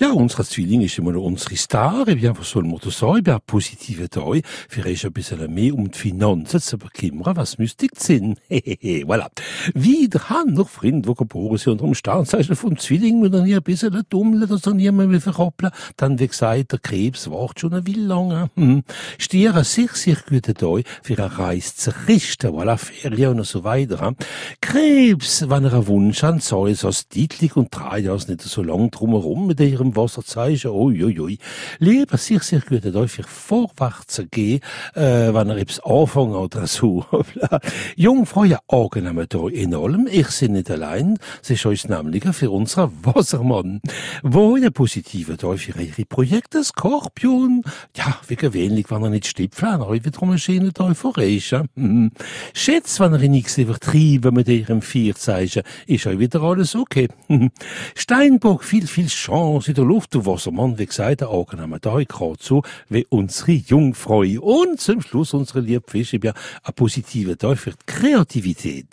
Ja, unsere Zwilling ist immer noch unsere Star, et bien, was soll man da sagen? Ja, positive Tag, vielleicht ein bisschen mehr um die Finanzen zu bekümmern, was müsste sein? Hehehe, voilà. Wieder haben noch Freunde, die geboren sind unter dem Sternzeichen vom Zwilling, wenn er nie ein bisschen dummelt, dass er niemand mehr verkoppeln. Dann, wie gesagt, der Krebs wartet schon ein wenig lange. Hm. Stier, sehr, sehr guten Tag für eine Reise zu Christen, voilà, Ferien und so weiter. Krebs, wenn er einen Wunsch hat, sei es als Titlig und drei Jahre nicht so lang drumherum mit ihrem Wasserzeichen. Ui, ui, ui. Lieber sehr guten Tag für vorwärts gehen, äh, wenn er etwas anfangen oder so. Jungfrau, ja, angenehm Tag in allem. Ich bin nicht allein. Es ist euch nämlich für unseren Wassermann. Wo ein positiver Tag für ihre Projekte, Skorpion. Ja, wie gewöhnlich, wenn er nicht stipfeln, aber wiederum ein schöner Tag für euch. Hm. Schätz, wenn er nichts übertrieben mit ihrem Vierzeichen, ist euch wieder alles okay. Steinbock, viel, viel Chance der Luft, du Wassermann, wie gesagt, der angenehme Tag, so wie unsere Jungfrau. Und zum Schluss unsere liebe Fische, ja, ein positiver Tag für die Kreativität.